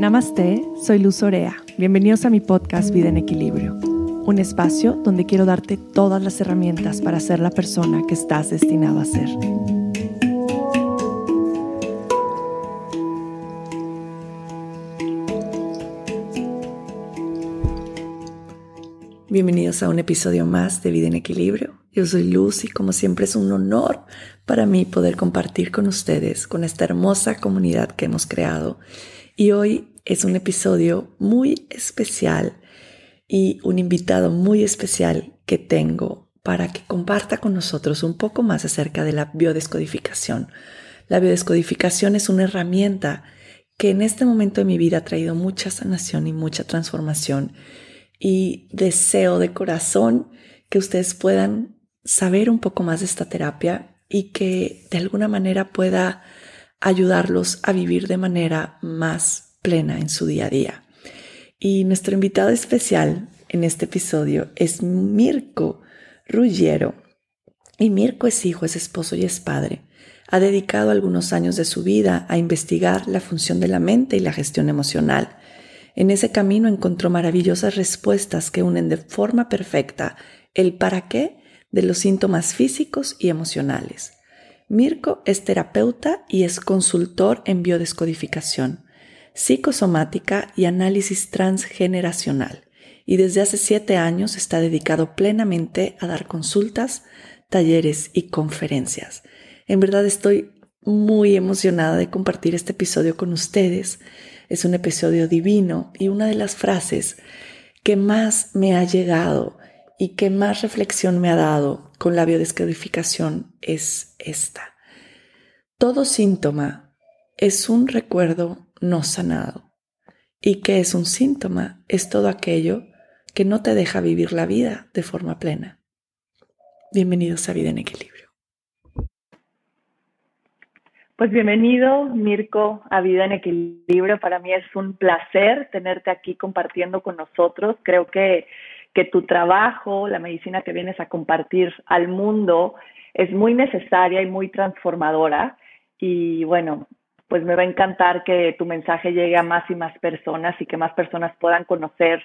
Namaste, soy Luz Orea. Bienvenidos a mi podcast Vida en Equilibrio, un espacio donde quiero darte todas las herramientas para ser la persona que estás destinado a ser. Bienvenidos a un episodio más de Vida en Equilibrio. Yo soy Luz y como siempre es un honor para mí poder compartir con ustedes, con esta hermosa comunidad que hemos creado. Y hoy es un episodio muy especial y un invitado muy especial que tengo para que comparta con nosotros un poco más acerca de la biodescodificación. La biodescodificación es una herramienta que en este momento de mi vida ha traído mucha sanación y mucha transformación y deseo de corazón que ustedes puedan saber un poco más de esta terapia y que de alguna manera pueda ayudarlos a vivir de manera más plena en su día a día. Y nuestro invitado especial en este episodio es Mirko Ruggiero. Y Mirko es hijo, es esposo y es padre. Ha dedicado algunos años de su vida a investigar la función de la mente y la gestión emocional en ese camino encontró maravillosas respuestas que unen de forma perfecta el para qué de los síntomas físicos y emocionales. Mirko es terapeuta y es consultor en biodescodificación, psicosomática y análisis transgeneracional, y desde hace siete años está dedicado plenamente a dar consultas, talleres y conferencias. En verdad estoy muy emocionada de compartir este episodio con ustedes es un episodio divino y una de las frases que más me ha llegado y que más reflexión me ha dado con la biodescodificación es esta. Todo síntoma es un recuerdo no sanado. ¿Y qué es un síntoma? Es todo aquello que no te deja vivir la vida de forma plena. Bienvenidos a Vida en Equilibrio. Pues bienvenido, Mirko, a Vida en Equilibrio. Para mí es un placer tenerte aquí compartiendo con nosotros. Creo que, que tu trabajo, la medicina que vienes a compartir al mundo, es muy necesaria y muy transformadora. Y bueno, pues me va a encantar que tu mensaje llegue a más y más personas y que más personas puedan conocer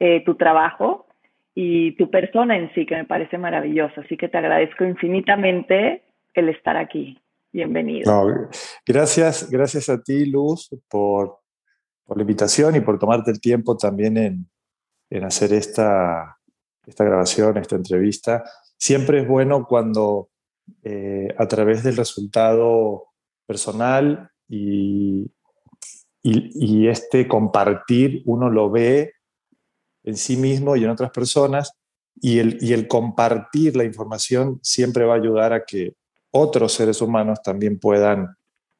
eh, tu trabajo y tu persona en sí, que me parece maravilloso. Así que te agradezco infinitamente el estar aquí. Bienvenido. gracias, gracias a ti, Luz, por, por, la invitación y por tomarte el tiempo también en, en hacer esta, esta grabación, esta entrevista. Siempre es bueno cuando eh, a través del resultado personal y, y, este compartir uno lo ve en sí mismo y en otras personas y el, y el compartir la información siempre va a ayudar a que otros seres humanos también puedan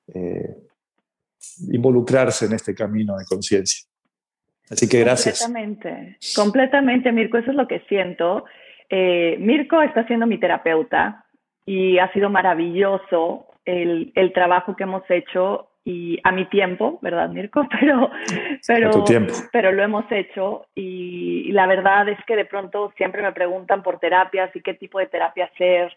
eh, involucrarse en este camino de conciencia. Así que gracias. Completamente, completamente, Mirko, eso es lo que siento. Eh, Mirko está siendo mi terapeuta y ha sido maravilloso el, el, trabajo que hemos hecho y a mi tiempo, ¿verdad, Mirko? Pero, pero, tu tiempo. pero lo hemos hecho y, y la verdad es que de pronto siempre me preguntan por terapias y qué tipo de terapia hacer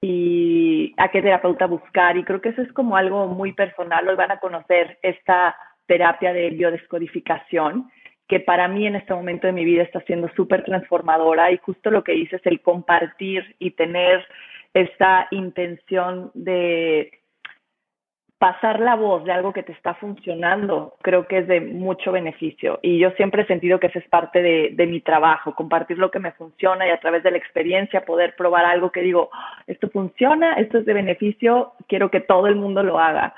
y a qué terapeuta buscar. Y creo que eso es como algo muy personal. Hoy van a conocer esta terapia de biodescodificación, que para mí en este momento de mi vida está siendo súper transformadora y justo lo que dices, el compartir y tener esta intención de pasar la voz de algo que te está funcionando, creo que es de mucho beneficio. Y yo siempre he sentido que esa es parte de, mi trabajo, compartir lo que me funciona y a través de la experiencia poder probar algo que digo, ah, esto funciona, esto es de beneficio, quiero que todo el mundo lo haga.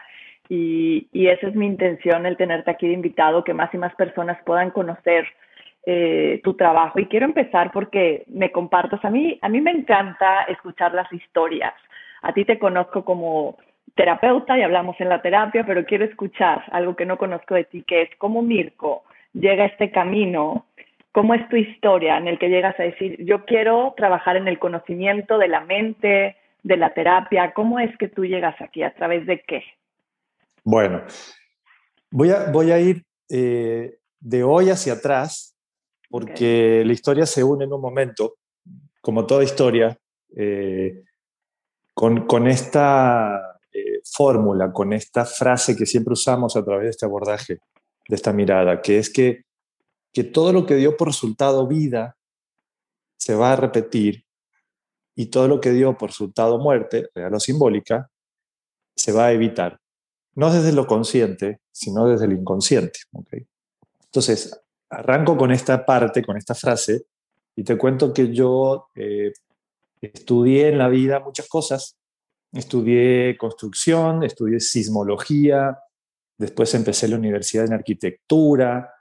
Y, esa es mi intención, el tenerte aquí de invitado, que más y más personas puedan conocer eh, tu trabajo. Y quiero empezar porque me compartas, a mí, a mí me encanta escuchar las historias. A ti te conozco como terapeuta y hablamos en la terapia, pero quiero escuchar algo que no conozco de ti, que es cómo Mirko llega a este camino, cómo es tu historia en el que llegas a decir, yo quiero trabajar en el conocimiento de la mente, de la terapia, ¿cómo es que tú llegas aquí? ¿A través de qué? Bueno, voy a, voy a ir eh, de hoy hacia atrás, porque la historia se une en un momento, como toda historia, eh, con, con esta fórmula, con esta frase que siempre usamos a través de este abordaje, de esta mirada, que es que, que todo lo que dio por resultado vida se va a repetir y todo lo que dio por resultado muerte, real o simbólica, se va a evitar. No desde lo consciente, sino desde el inconsciente. Entonces, arranco con esta parte, con esta frase, y te cuento que yo eh, estudié en la vida muchas cosas. Estudié construcción, estudié sismología, después empecé la universidad en arquitectura.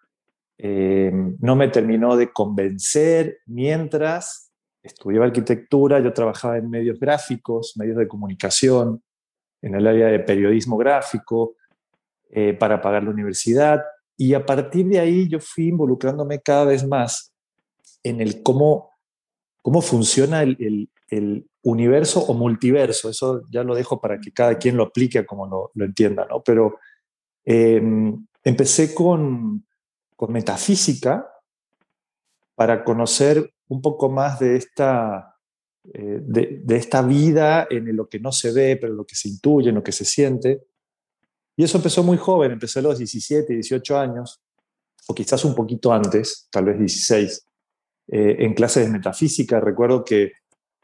Eh, no me terminó de convencer mientras estudiaba arquitectura, yo trabajaba en medios gráficos, medios de comunicación, en el área de periodismo gráfico, eh, para pagar la universidad. Y a partir de ahí yo fui involucrándome cada vez más en el cómo, cómo funciona el, el, universo o multiverso. Eso ya lo dejo para que cada quien lo aplique como lo, lo entienda, ¿no? Pero em, empecé con, con metafísica para conocer un poco más de esta, eh, de, esta vida en lo que no se ve, pero lo que se intuye, en lo que se siente. Y eso empezó muy joven, empecé a los 17, 18 años, o quizás un poquito antes, tal vez 16, eh, en clases de metafísica. Recuerdo que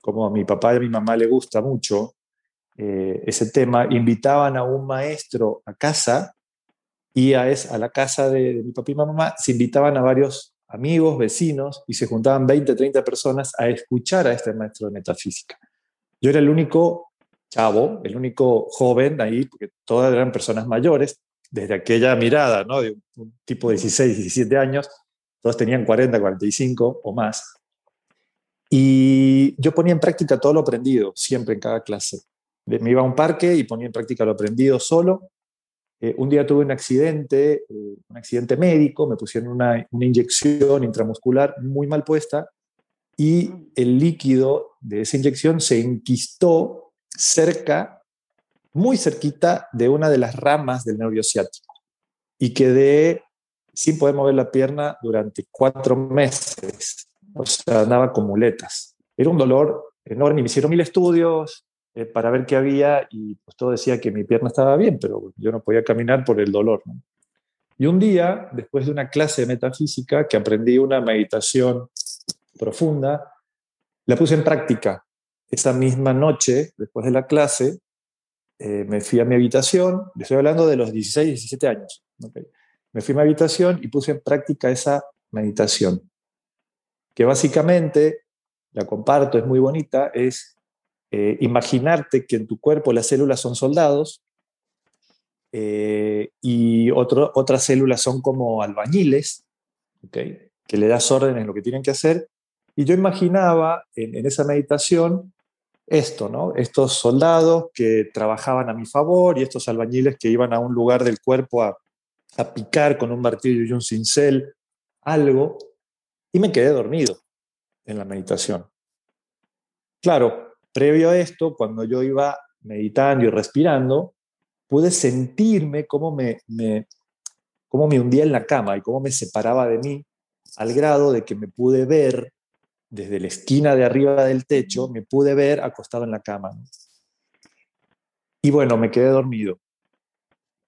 como a mi papá y a mi mamá le gusta mucho eh, ese tema, invitaban a un maestro a casa y a, es, a la casa de, de mi papá y mamá se invitaban a varios amigos, vecinos, y se juntaban 20, 30 personas a escuchar a este maestro de metafísica. Yo era el único chavo, el único joven ahí, porque todas eran personas mayores, desde aquella mirada, ¿no? De un tipo de 16, 17 años, todos tenían 40, 45 o más. Y yo ponía en práctica todo lo aprendido, siempre en cada clase. Me iba a un parque y ponía en práctica lo aprendido solo. Eh, un día tuve un accidente, eh, un accidente médico, me pusieron una, una inyección intramuscular muy mal puesta y el líquido de esa inyección se enquistó cerca, muy cerquita de una de las ramas del nervio ciático y quedé sin poder mover la pierna durante cuatro meses. O sea, andaba con muletas. Era un dolor enorme. Me hicieron mil estudios eh, para ver qué había y pues todo decía que mi pierna estaba bien, pero yo no podía caminar por el dolor. Y un día, después de una clase de metafísica, que aprendí una meditación profunda, la puse en práctica. Esa misma noche, después de la clase, eh, me fui a mi habitación, estoy hablando de los 16, 17 años, me fui a mi habitación y puse en práctica esa meditación, que básicamente, la comparto, es muy bonita, es eh, imaginarte que en tu cuerpo las células son soldados eh, y otras células son como albañiles, que le das órdenes en lo que tienen que hacer. Y yo imaginaba en, en esa meditación esto, ¿no? Estos soldados que trabajaban a mi favor y estos albañiles que iban a un lugar del cuerpo a, picar con un martillo y un cincel algo, y me quedé dormido en la meditación. Claro, previo a esto, cuando yo iba meditando y respirando, pude sentirme cómo me, cómo me hundía en la cama y cómo me separaba de mí, al grado de que me pude ver desde la esquina de arriba del techo, me pude ver acostado en la cama. Y bueno, me quedé dormido.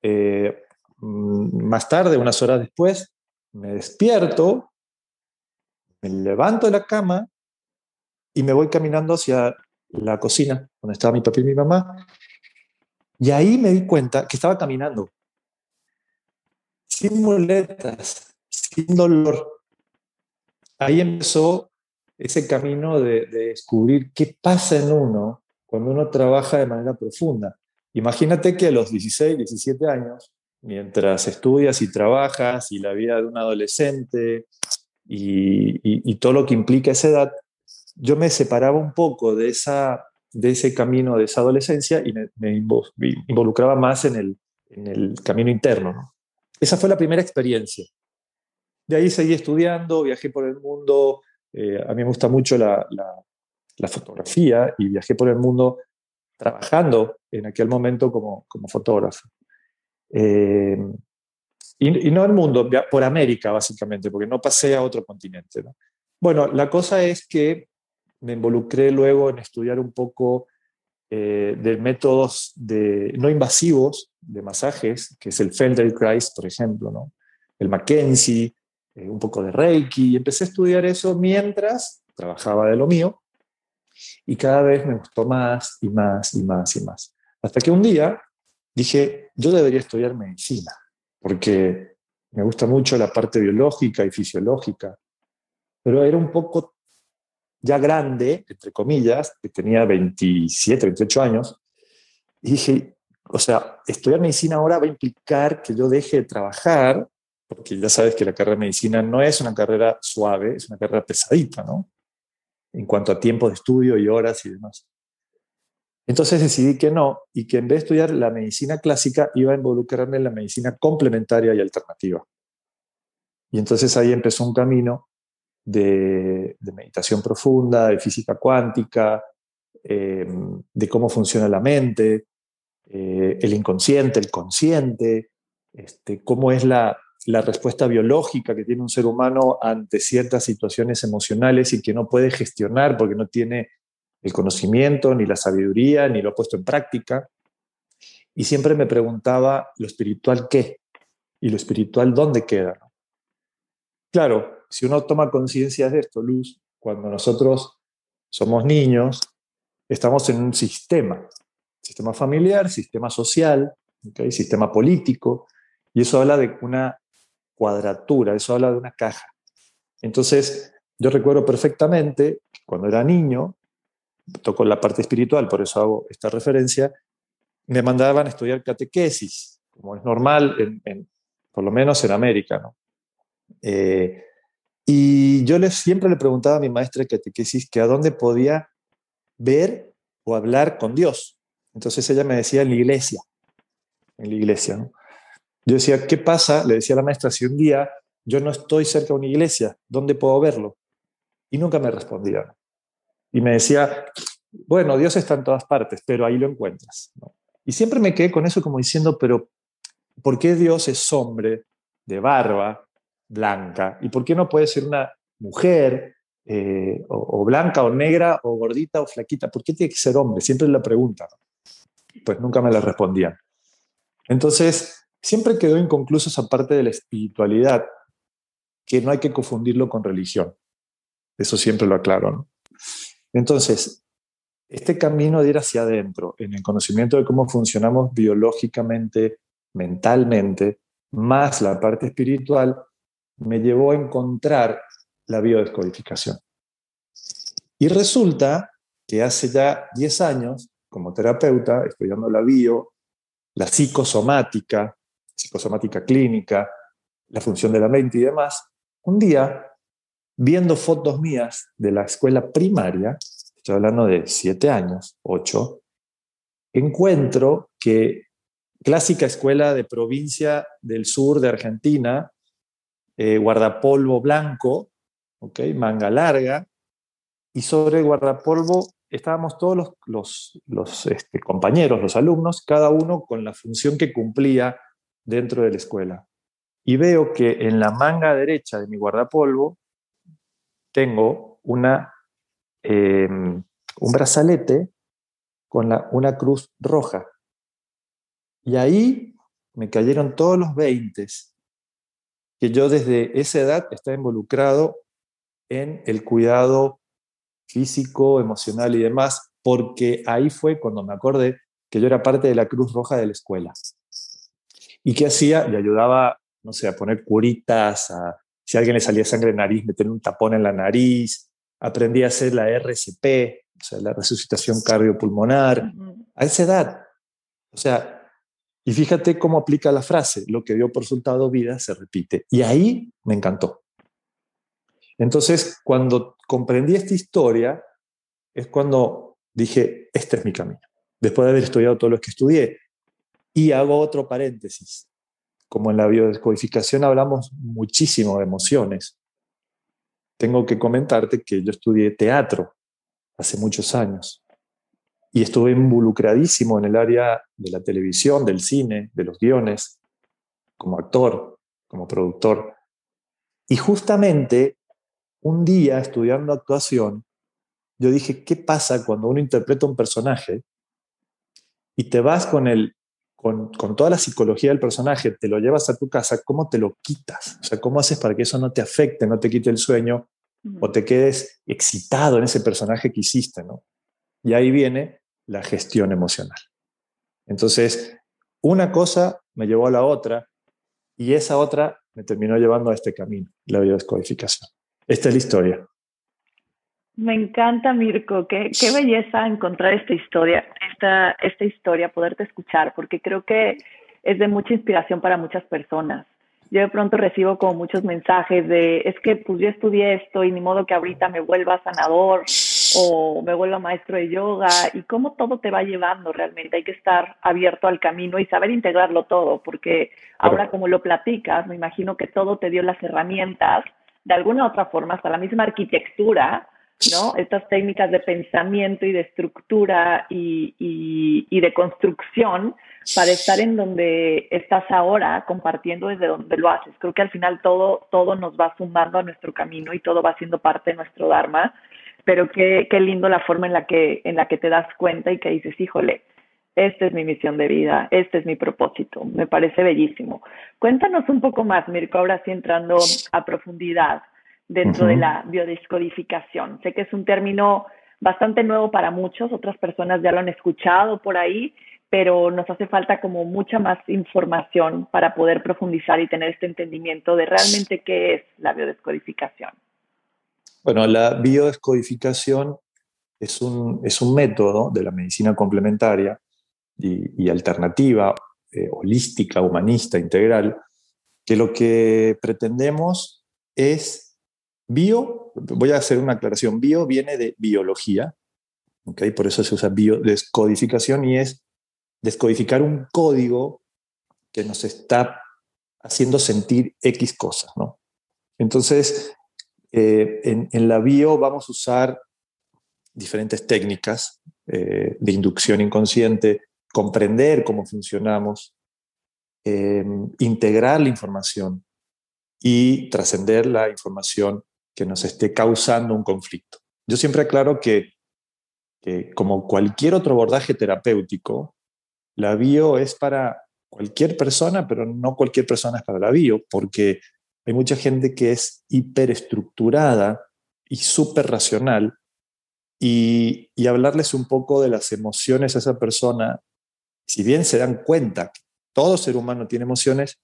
Eh, mm, más tarde, unas horas después, me despierto, me levanto de la cama y me voy caminando hacia la cocina, donde estaba mi papá y mi mamá. Y ahí me di cuenta que estaba caminando, sin muletas, sin dolor. Ahí empezó ese camino de, descubrir qué pasa en uno cuando uno trabaja de manera profunda. Imagínate que a los 16, 17 años, mientras estudias y trabajas y la vida de un adolescente y, todo lo que implica esa edad, yo me separaba un poco de, esa, de ese camino de esa adolescencia y me, involucraba más en el, en el camino interno. Esa fue la primera experiencia. De ahí seguí estudiando, viajé por el mundo, eh, a mí me gusta mucho la, la, fotografía y viajé por el mundo trabajando en aquel momento como, como fotógrafo. Eh, y, y, no el mundo, por América básicamente, porque no pasé a otro continente. Bueno, la cosa es que me involucré luego en estudiar un poco eh, de métodos no invasivos de masajes, que es el Feldenkrais, por ejemplo, el Mackenzie, eh, un poco de Reiki, y empecé a estudiar eso mientras trabajaba de lo mío, y cada vez me gustó más y más y más y más. Hasta que un día dije, yo debería estudiar medicina, porque me gusta mucho la parte biológica y fisiológica, pero era un poco ya grande, entre comillas, que tenía 27, 28 años, y dije, o sea, estudiar medicina ahora va a implicar que yo deje de trabajar, porque ya sabes que la carrera de medicina no es una carrera suave, es una carrera pesadita, ¿no? En cuanto a tiempo de estudio y horas y demás. Entonces decidí que no, y que en vez de estudiar la medicina clásica, iba a involucrarme en la medicina complementaria y alternativa. Y entonces ahí empezó un camino de, meditación profunda, de física cuántica, eh, de cómo funciona la mente, eh, el inconsciente, el consciente, este, cómo es la, la respuesta biológica que tiene un ser humano ante ciertas situaciones emocionales y que no puede gestionar porque no tiene el conocimiento, ni la sabiduría, ni lo ha puesto en práctica. Y siempre me preguntaba, ¿lo espiritual qué? ¿Y lo espiritual dónde queda? Claro, si uno toma conciencia de esto, Luz, cuando nosotros somos niños, estamos en un sistema, sistema familiar, sistema social, sistema político, y eso habla de una cuadratura, eso habla de una caja. Entonces, yo recuerdo perfectamente cuando era niño, toco la parte espiritual, por eso hago esta referencia, me mandaban a estudiar catequesis, como es normal, por lo menos en América. ¿no? Eh, y yo le, siempre le preguntaba a mi maestra de catequesis que a dónde podía ver o hablar con Dios. Entonces ella me decía en la iglesia, en la iglesia. Yo decía, ¿qué pasa? Le decía a la maestra, si un día yo no estoy cerca de una iglesia, ¿dónde puedo verlo? Y nunca me respondía. Y me decía, bueno, Dios está en todas partes, pero ahí lo encuentras. Y siempre me quedé con eso como diciendo, pero ¿por qué Dios es hombre de barba blanca? ¿Y por qué no puede ser una mujer eh, o, blanca o negra o gordita o flaquita? ¿Por qué tiene que ser hombre? Siempre la pregunta. Pues nunca me la respondían. Entonces, siempre quedó inconcluso esa parte de la espiritualidad, que no hay que confundirlo con religión. Eso siempre lo aclaro. Entonces, este camino de ir hacia adentro, en el conocimiento de cómo funcionamos biológicamente, mentalmente, más la parte espiritual, me llevó a encontrar la biodescodificación. Y resulta que hace ya 10 años, como terapeuta, estudiando la bio, la psicosomática, psicosomática clínica, la función de la mente y demás, un día, viendo fotos mías de la escuela primaria, estoy hablando de siete años, ocho, encuentro que clásica escuela de provincia del sur de Argentina, eh, guardapolvo blanco, manga larga, y sobre el guardapolvo estábamos todos los, los, los este, compañeros, los alumnos, cada uno con la función que cumplía dentro de la escuela. Y veo que en la manga derecha de mi guardapolvo tengo una, em, un brazalete con una cruz roja. Y ahí me cayeron todos los 20 que yo desde esa edad estaba involucrado en el cuidado físico, emocional y demás, porque ahí fue cuando me acordé que yo era parte de la Cruz Roja de la escuela. ¿Y qué hacía? Le ayudaba, no sé, a poner curitas, a, si a alguien le salía sangre en nariz, meter un tapón en la nariz. Aprendí a hacer la RCP, o sea, la resucitación cardiopulmonar, a esa edad. O sea, y fíjate cómo aplica la frase, lo que dio por resultado vida se repite. Y ahí me encantó. Entonces, cuando comprendí esta historia, es cuando dije, este es mi camino. Después de haber estudiado todo lo que estudié, y hago otro paréntesis. Como en la biodescodificación hablamos muchísimo de emociones, tengo que comentarte que yo estudié teatro hace muchos años y estuve involucradísimo en el área de la televisión, del cine, de los guiones, como actor, como productor. Y justamente un día estudiando actuación, yo dije, ¿qué pasa cuando uno interpreta un personaje y te vas con el con, con, toda la psicología del personaje, te lo llevas a tu casa, ¿cómo te lo quitas? O sea, ¿cómo haces para que eso no te afecte, no te quite el sueño o te quedes excitado en ese personaje que hiciste, ¿no? Y ahí viene la gestión emocional. Entonces, una cosa me llevó a la otra y esa otra me terminó llevando a este camino, la biodescodificación. Esta es la historia. Me encanta, Mirko. Qué, qué belleza encontrar esta historia, esta, esta historia, poderte escuchar, porque creo que es de mucha inspiración para muchas personas. Yo de pronto recibo como muchos mensajes de, es que pues yo estudié esto y ni modo que ahorita me vuelva sanador o me vuelva maestro de yoga y cómo todo te va llevando realmente. Hay que estar abierto al camino y saber integrarlo todo, porque ahora como lo platicas, me imagino que todo te dio las herramientas, de alguna u otra forma, hasta la misma arquitectura, ¿no? Estas técnicas de pensamiento y de estructura y, y, de construcción para estar en donde estás ahora, compartiendo desde donde lo haces. Creo que al final todo, todo nos va sumando a nuestro camino y todo va siendo parte de nuestro Dharma, pero qué, qué lindo la forma en la, que, en la que te das cuenta y que dices, híjole, esta es mi misión de vida, este es mi propósito, me parece bellísimo. Cuéntanos un poco más, Mirko, ahora sí entrando a profundidad dentro de la biodescodificación. Sé que es un término bastante nuevo para muchos, otras personas ya lo han escuchado por ahí, pero nos hace falta como mucha más información para poder profundizar y tener este entendimiento de realmente qué es la biodescodificación. Bueno, la biodescodificación es un, es un método de la medicina complementaria y, alternativa, eh, holística, humanista, integral, que lo que pretendemos es Bio, voy a hacer una aclaración, bio viene de biología, ¿okay? por eso se usa biodescodificación y es descodificar un código que nos está haciendo sentir X cosas. ¿no? Entonces, eh, en, la bio vamos a usar diferentes técnicas eh, de inducción inconsciente, comprender cómo funcionamos, eh, integrar la información y trascender la información que nos esté causando un conflicto. Yo siempre aclaro que, como cualquier otro abordaje terapéutico, la bio es para cualquier persona, pero no cualquier persona es para la bio, porque hay mucha gente que es hiperestructurada y súper racional, y, hablarles un poco de las emociones a esa persona, si bien se dan cuenta que todo ser humano tiene emociones,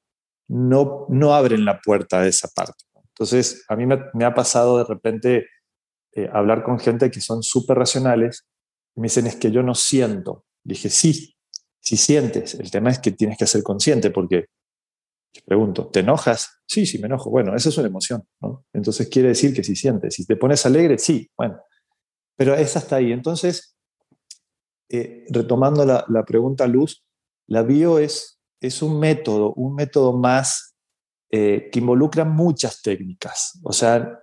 no, no abren la puerta a esa parte. Entonces, a mí me, ha pasado de repente eh, hablar con gente que son súper racionales y me dicen, es que yo no siento. dije, sí, sí sientes. El tema es que tienes que ser consciente porque, yo pregunto, ¿te enojas? Sí, sí, me enojo. Bueno, esa es una emoción, ¿no? Entonces quiere decir que sí sientes. Si te pones alegre, sí, bueno. Pero es hasta ahí. Entonces, eh, retomando la, la, pregunta Luz, la bio es, es un método, un método más eh, que involucra muchas técnicas. O sea,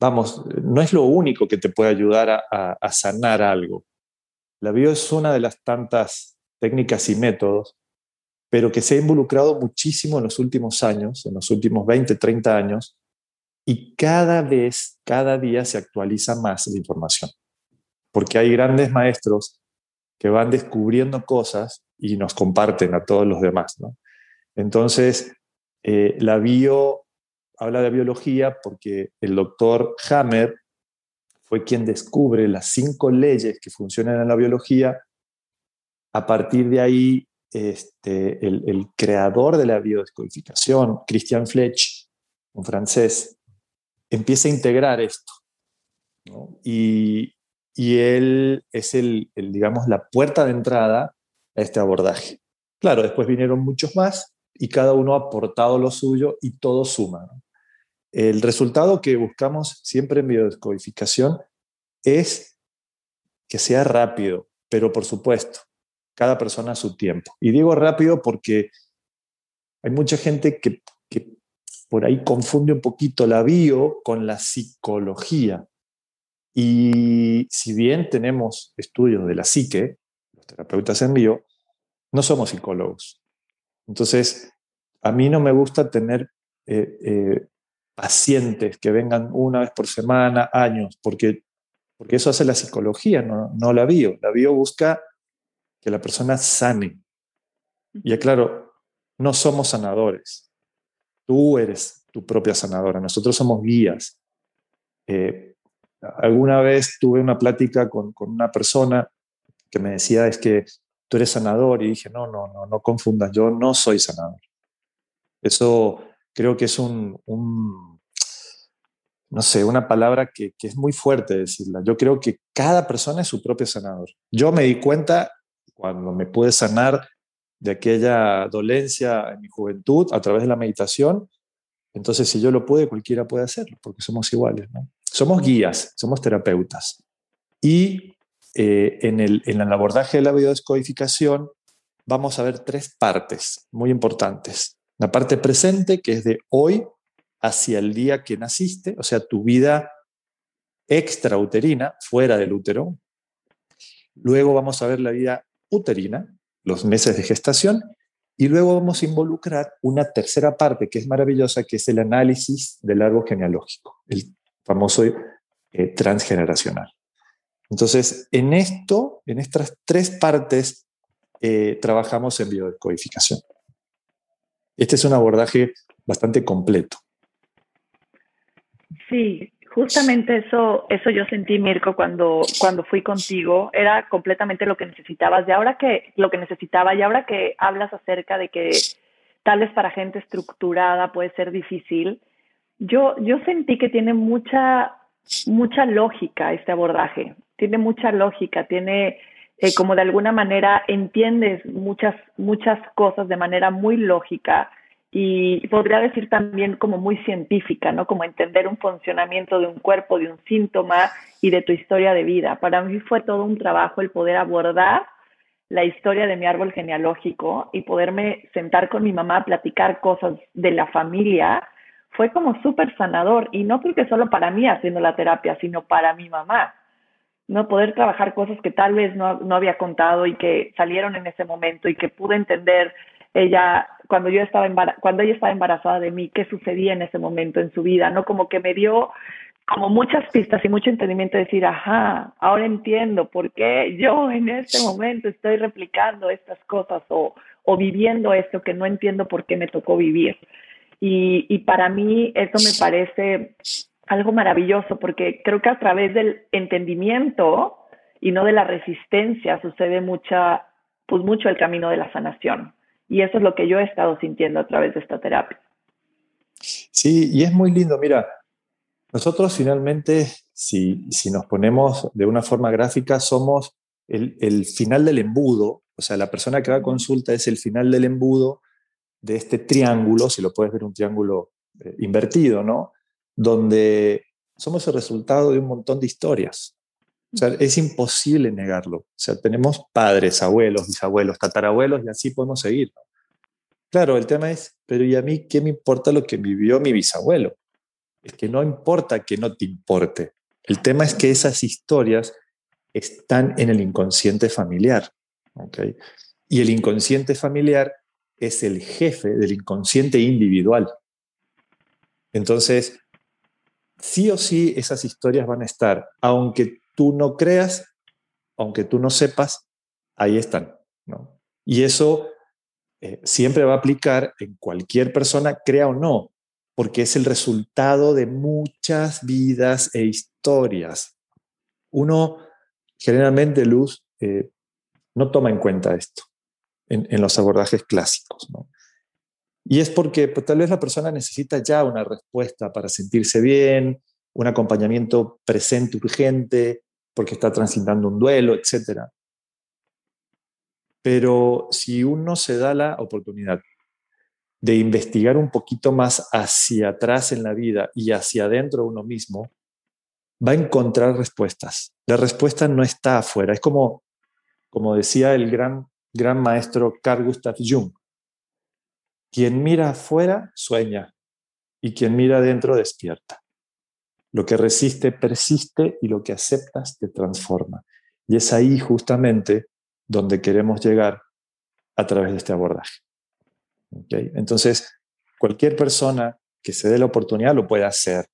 vamos, no es lo único que te puede ayudar a, sanar algo. La bio es una de las tantas técnicas y métodos, pero que se ha involucrado muchísimo en los últimos años, en los últimos 20, 30 años, y cada vez, cada día se actualiza más la información, porque hay grandes maestros que van descubriendo cosas y nos comparten a todos los demás. ¿no? Entonces, eh, la bio habla de biología porque el doctor Hammer fue quien descubre las cinco leyes que funcionan en la biología. A partir de ahí, este, el, creador de la biodescodificación, Christian Fletch, un francés, empieza a integrar esto. Y, él es el, digamos, la puerta de entrada a este abordaje. Claro, después vinieron muchos más, y cada uno ha aportado lo suyo y todo suma. El resultado que buscamos siempre en biodescodificación es que sea rápido, pero por supuesto, cada persona a su tiempo. Y digo rápido porque hay mucha gente que, por ahí confunde un poquito la bio con la psicología. Y si bien tenemos estudios de la psique, los terapeutas en bio, no somos psicólogos. Entonces, a mí no me gusta tener eh, eh, pacientes que vengan una vez por semana, años, porque, porque eso hace la psicología, no, no la bio. La bio busca que la persona sane. Y aclaro, no somos sanadores. Tú eres tu propia sanadora. Nosotros somos guías. Eh, alguna vez tuve una plática con, con, una persona que me decía, es que tú eres sanador. Y dije, no, no, no, no confundas. Yo no soy sanador. Eso creo que es un, un no sé, una palabra que, que, es muy fuerte decirla. Yo creo que cada persona es su propio sanador. Yo me di cuenta cuando me pude sanar de aquella dolencia en mi juventud a través de la meditación. Entonces, si yo lo pude, cualquiera puede hacerlo, porque somos iguales. ¿no? Somos guías, somos terapeutas. Y eh, en, el, en el abordaje de la biodescodificación vamos a ver tres partes muy importantes. La parte presente, que es de hoy hacia el día que naciste, o sea, tu vida extrauterina, fuera del útero. Luego vamos a ver la vida uterina, los meses de gestación, y luego vamos a involucrar una tercera parte que es maravillosa, que es el análisis del árbol genealógico, el famoso eh, transgeneracional. Entonces, en esto, en estas tres partes, eh, trabajamos en biodecodificación. Este es un abordaje bastante completo. Sí, justamente eso, eso yo sentí, Mirko, cuando, cuando fui contigo. Era completamente lo que necesitabas. Y ahora que lo que necesitaba, y ahora que hablas acerca de que tal vez para gente estructurada puede ser difícil, yo, yo sentí que tiene mucha, mucha lógica este abordaje. Tiene mucha lógica, tiene eh, como de alguna manera entiendes muchas, muchas cosas de manera muy lógica y podría decir también como muy científica, ¿no? Como entender un funcionamiento de un cuerpo, de un síntoma y de tu historia de vida. Para mí fue todo un trabajo el poder abordar la historia de mi árbol genealógico y poderme sentar con mi mamá a platicar cosas de la familia. Fue como súper sanador y no porque solo para mí haciendo la terapia, sino para mi mamá. ¿no? Poder trabajar cosas que tal vez no, no había contado y que salieron en ese momento y que pude entender ella cuando yo estaba cuando ella estaba embarazada de mí, qué sucedía en ese momento en su vida, ¿no? Como que me dio como muchas pistas y mucho entendimiento de decir, ajá, ahora entiendo por qué yo en este momento estoy replicando estas cosas o, o viviendo esto que no entiendo por qué me tocó vivir. Y, y para mí eso me parece algo maravilloso porque creo que a través del entendimiento y no de la resistencia sucede mucha, pues mucho el camino de la sanación. Y eso es lo que yo he estado sintiendo a través de esta terapia. Sí, y es muy lindo. Mira, nosotros finalmente, si, si nos ponemos de una forma gráfica, somos el, el, final del embudo, o sea, la persona que va a consulta es el final del embudo de este triángulo, si lo puedes ver un triángulo eh, invertido, ¿no? Donde somos el resultado de un montón de historias. O sea, es imposible negarlo. O sea, tenemos padres, abuelos, bisabuelos, tatarabuelos y así podemos seguir. Claro, el tema es, pero ¿y a mí qué me importa lo que vivió mi bisabuelo? Es que no importa que no te importe. El tema es que esas historias están en el inconsciente familiar. ¿okay? Y el inconsciente familiar es el jefe del inconsciente individual. Entonces, sí o sí esas historias van a estar, aunque tú no creas, aunque tú no sepas, ahí están. ¿no? Y eso eh, siempre va a aplicar en cualquier persona, crea o no, porque es el resultado de muchas vidas e historias. Uno generalmente, Luz, eh, no toma en cuenta esto en, los abordajes clásicos. Y es porque pues, tal vez la persona necesita ya una respuesta para sentirse bien, un acompañamiento presente urgente, porque está transitando un duelo, etc. Pero si uno se da la oportunidad de investigar un poquito más hacia atrás en la vida y hacia adentro de uno mismo, va a encontrar respuestas. La respuesta no está afuera. Es como, como decía el gran, gran maestro Carl Gustav Jung. Quien mira afuera sueña y quien mira adentro despierta. Lo que resiste persiste y lo que aceptas te transforma. Y es ahí justamente donde queremos llegar a través de este abordaje. Entonces, cualquier persona que se dé la oportunidad lo puede hacer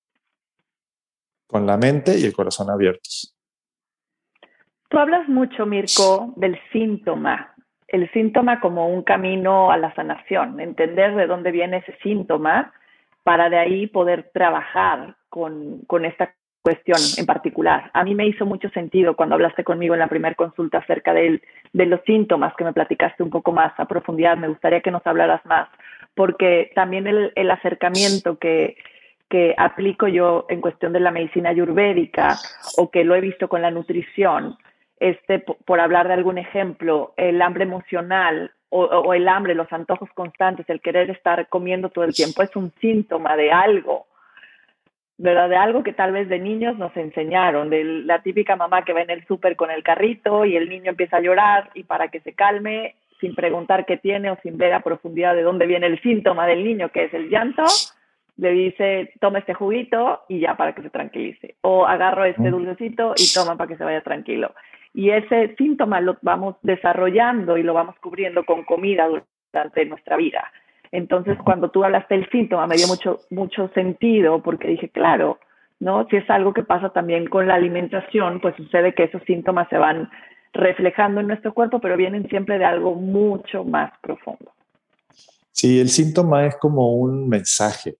con la mente y el corazón abiertos. Tú hablas mucho, Mirko, del síntoma el síntoma como un camino a la sanación, entender de dónde viene ese síntoma para de ahí poder trabajar con, con esta cuestión en particular. A mí me hizo mucho sentido cuando hablaste conmigo en la primera consulta acerca de, los síntomas que me platicaste un poco más a profundidad. Me gustaría que nos hablaras más, porque también el, acercamiento que, aplico yo en cuestión de la medicina ayurvédica o que lo he visto con la nutrición, este, por hablar de algún ejemplo, el hambre emocional o, el hambre, los antojos constantes, el querer estar comiendo todo el tiempo, es un síntoma de algo, ¿verdad? De algo que tal vez de niños nos enseñaron, de la típica mamá que va en el súper con el carrito y el niño empieza a llorar y para que se calme, sin preguntar qué tiene o sin ver a profundidad de dónde viene el síntoma del niño, que es el llanto, le dice, toma este juguito y ya para que se tranquilice. O agarro este dulcecito y toma para que se vaya tranquilo. Y ese síntoma lo vamos desarrollando y lo vamos cubriendo con comida durante nuestra vida. Entonces, cuando tú hablaste del síntoma, me dio mucho, mucho sentido porque dije, claro, ¿no? Si es algo que pasa también con la alimentación, pues sucede que esos síntomas se van reflejando en nuestro cuerpo, pero vienen siempre de algo mucho más profundo. Sí, el síntoma es como un mensaje,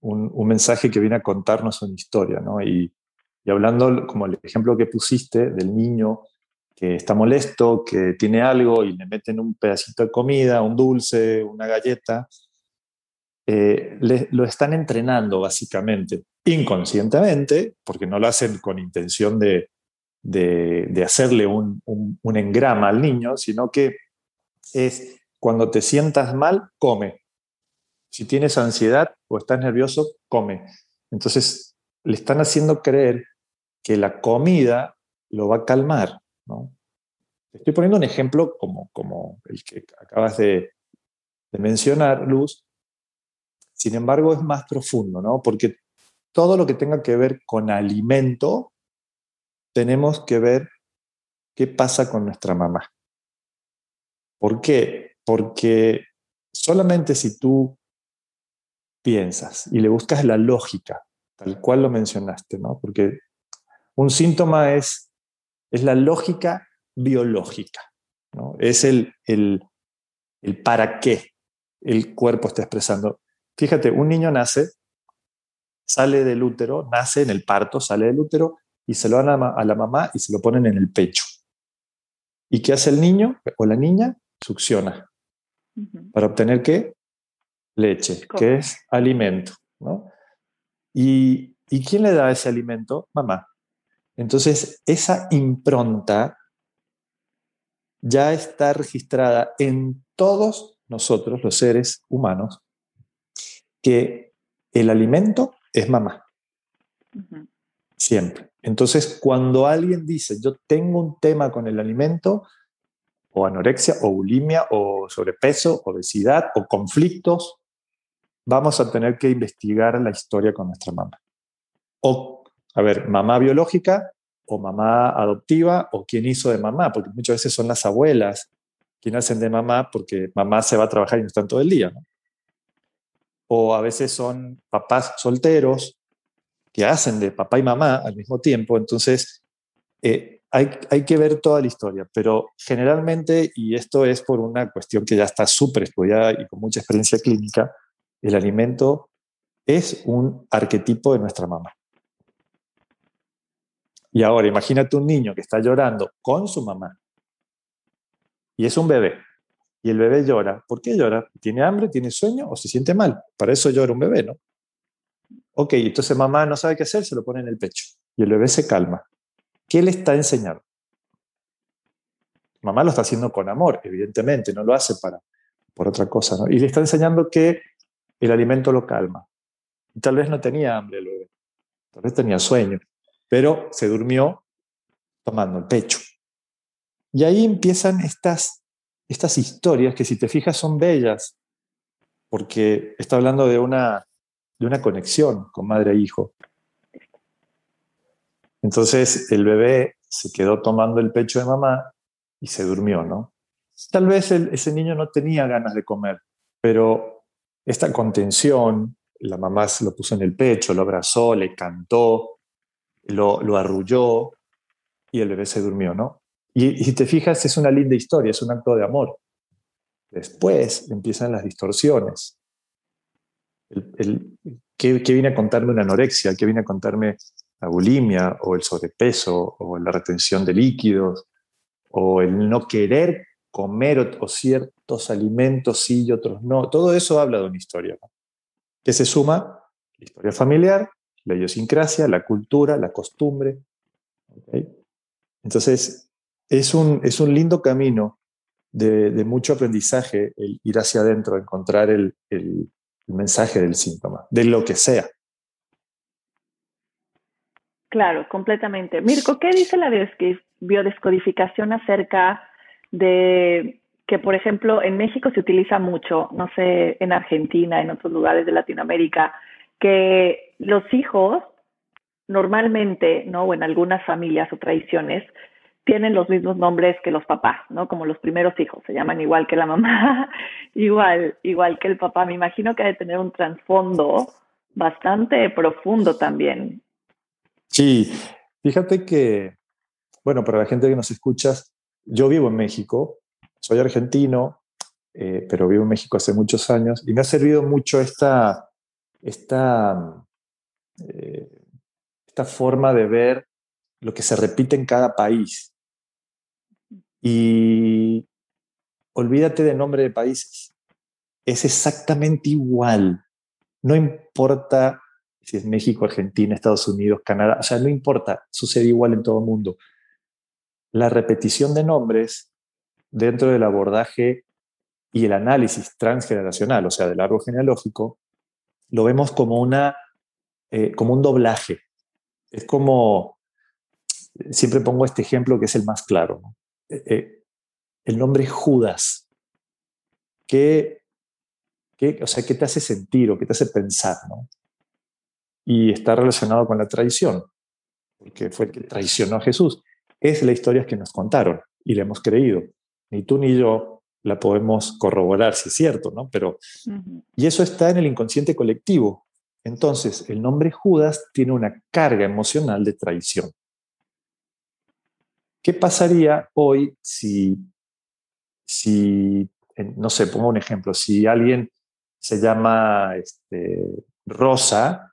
un, un mensaje que viene a contarnos una historia, ¿no? Y, y hablando como el ejemplo que pusiste del niño que está molesto, que tiene algo y le meten un pedacito de comida, un dulce, una galleta, eh, le, lo están entrenando básicamente, inconscientemente, porque no lo hacen con intención de, de, hacerle un, un, un, engrama al niño, sino que es cuando te sientas mal, come. Si tienes ansiedad o estás nervioso, come. Entonces, le están haciendo creer que la comida lo va a calmar. Estoy poniendo un ejemplo como, como el que acabas de, de mencionar, Luz. Sin embargo, es más profundo, ¿no? porque todo lo que tenga que ver con alimento, tenemos que ver qué pasa con nuestra mamá. ¿Por qué? Porque solamente si tú piensas y le buscas la lógica, tal cual lo mencionaste, ¿no? Porque un síntoma es, es la lógica biológica, ¿no? es el, el, el para qué el cuerpo está expresando. Fíjate, un niño nace, sale del útero, nace en el parto, sale del útero y se lo dan a, a la mamá y se lo ponen en el pecho. ¿Y qué hace el niño o la niña? Succiona. Uh -huh. ¿Para obtener qué? Leche, ¿Cómo? que es alimento. ¿no? ¿Y, ¿Y quién le da ese alimento? Mamá. Entonces, esa impronta ya está registrada en todos nosotros, los seres humanos, que el alimento es mamá. Uh -huh. Siempre. Entonces, cuando alguien dice, yo tengo un tema con el alimento, o anorexia, o bulimia, o sobrepeso, obesidad, o conflictos, vamos a tener que investigar la historia con nuestra mamá. O a ver, mamá biológica o mamá adoptiva o quién hizo de mamá, porque muchas veces son las abuelas quien hacen de mamá porque mamá se va a trabajar y no están todo el día. O a veces son papás solteros que hacen de papá y mamá al mismo tiempo. Entonces, eh, hay, hay, que ver toda la historia, pero generalmente, y esto es por una cuestión que ya está súper estudiada y con mucha experiencia clínica, el alimento es un arquetipo de nuestra mamá. Y ahora imagínate un niño que está llorando con su mamá y es un bebé. Y el bebé llora. ¿Por qué llora? ¿Tiene hambre? ¿Tiene sueño? ¿O se siente mal? Para eso llora un bebé, ¿no? Ok, entonces mamá no sabe qué hacer, se lo pone en el pecho. Y el bebé se calma. ¿Qué le está enseñando? Mamá lo está haciendo con amor, evidentemente, no lo hace para, por otra cosa, ¿no? Y le está enseñando que el alimento lo calma. Y tal vez no tenía hambre el bebé, tal vez tenía sueño, pero se durmió tomando el pecho. Y ahí empiezan estas, estas historias que si te fijas son bellas, porque está hablando de una, de una conexión con madre e hijo. Entonces el bebé se quedó tomando el pecho de mamá y se durmió, ¿no? Tal vez ese niño no tenía ganas de comer, pero esta contención, la mamá se lo puso en el pecho, lo abrazó, le cantó, lo, lo arrulló y el bebé se durmió, ¿no? Y si te fijas, es una linda historia, es un acto de amor. Después empiezan las distorsiones. El, ¿qué, viene a contarme una anorexia? ¿Qué viene a contarme la bulimia o el sobrepeso o la retención de líquidos o el no querer comer o, ciertos alimentos sí y otros no? Todo eso habla de una historia. Que se suma la historia familiar, la idiosincrasia, la cultura, la costumbre. Entonces, es un, es un lindo camino de, mucho aprendizaje el ir hacia adentro, encontrar el, el, mensaje del síntoma, de lo que sea. Claro, completamente. Mirko, ¿qué dice la biodescodificación acerca de que, por ejemplo, en México se utiliza mucho, no sé, en Argentina, en otros lugares de Latinoamérica, que los hijos normalmente, ¿no? O en algunas familias o tradiciones, tienen los mismos nombres que los papás, ¿no? Como los primeros hijos, se llaman igual que la mamá, igual, igual que el papá. Me imagino que ha de tener un trasfondo bastante profundo también. Sí, fíjate que, bueno, para la gente que nos escucha, yo vivo en México, soy argentino, eh, pero vivo en México hace muchos años y me ha servido mucho esta, esta, eh, esta forma de ver lo que se repite en cada país. Y olvídate de nombre de países. Es exactamente igual. No importa si es México, Argentina, Estados Unidos, Canadá, o sea, no importa, sucede igual en todo el mundo. La repetición de nombres dentro del abordaje y el análisis transgeneracional, o sea, del árbol genealógico, lo vemos como, una, eh, como un doblaje. Es como, siempre pongo este ejemplo que es el más claro. Eh, eh, el nombre Judas. ¿Qué, qué, o sea, ¿Qué te hace sentir o qué te hace pensar? Y está relacionado con la traición, porque fue el que traicionó a Jesús. Es la historia que nos contaron y le hemos creído. Ni tú ni yo la podemos corroborar si es cierto, ¿no? Pero, y eso está en el inconsciente colectivo. Entonces, el nombre Judas tiene una carga emocional de traición. ¿Qué pasaría hoy si, si no sé, pongo un ejemplo, si alguien se llama este, Rosa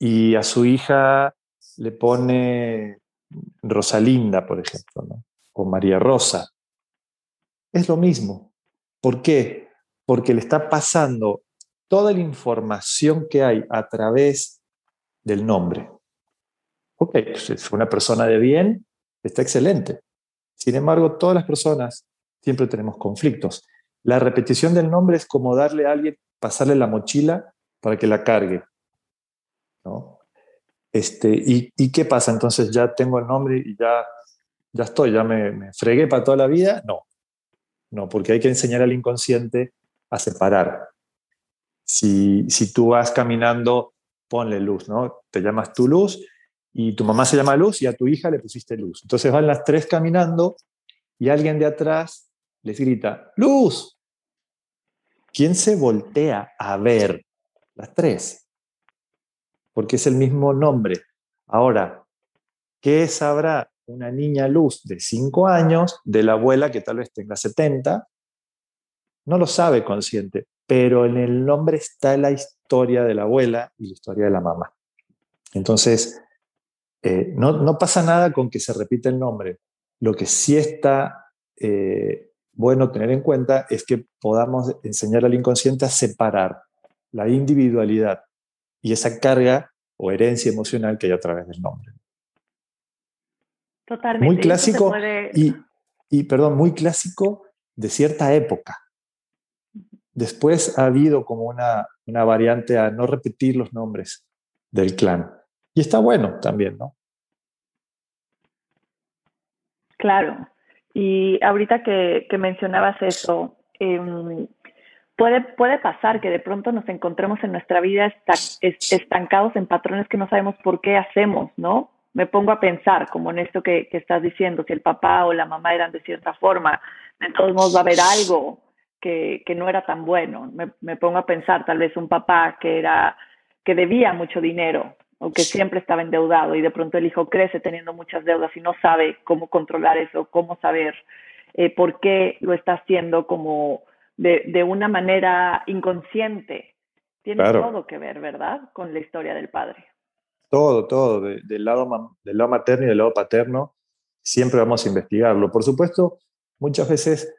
y a su hija le pone Rosalinda, por ejemplo, ¿no? o María Rosa? Es lo mismo. ¿Por qué? Porque le está pasando toda la información que hay a través del nombre. Ok, pues es una persona de bien, está excelente. Sin embargo, todas las personas siempre tenemos conflictos. La repetición del nombre es como darle a alguien, pasarle la mochila para que la cargue. ¿no? Este, y, qué pasa? Entonces ya tengo el nombre y ya, ya estoy, ya me, me fregué para toda la vida. No, no, porque hay que enseñar al inconsciente a separar. Si, si tú vas caminando, ponle luz, ¿no? Te llamas tu luz y tu mamá se llama Luz y a tu hija le pusiste Luz. Entonces van las tres caminando y alguien de atrás les grita, Luz. ¿Quién se voltea a ver? Las tres. Porque es el mismo nombre. Ahora, ¿qué sabrá una niña Luz de cinco años de la abuela que tal vez tenga 70? No lo sabe consciente, pero en el nombre está la historia de la abuela y la historia de la mamá. Entonces, eh, no, pasa nada con que se repita el nombre. Lo que sí está eh, bueno tener en cuenta es que podamos enseñar al inconsciente a separar la individualidad y esa carga o herencia emocional que hay a través del nombre. Totalmente. Muy clásico y, y, perdón, muy clásico de cierta época. Después ha habido como una, una variante a no repetir los nombres del clan. Y está bueno también, ¿no? Claro. Y ahorita que, mencionabas eso, em, puede, puede pasar que de pronto nos encontremos en nuestra vida estancados en patrones que no sabemos por qué hacemos, ¿no? Me pongo a pensar, como en esto que, estás diciendo, si el papá o la mamá eran de cierta forma, de todos modos va a haber algo que, que no era tan bueno. Me, me pongo a pensar, tal vez un papá que era que debía mucho dinero o que siempre estaba endeudado y de pronto el hijo crece teniendo muchas deudas y no sabe cómo controlar eso, cómo saber eh, por qué lo está haciendo como de, de una manera inconsciente. Tiene todo que ver, ¿verdad? Con la historia del padre. Todo, todo, del, lado, del lado materno y del lado paterno, siempre vamos a investigarlo. Por supuesto, muchas veces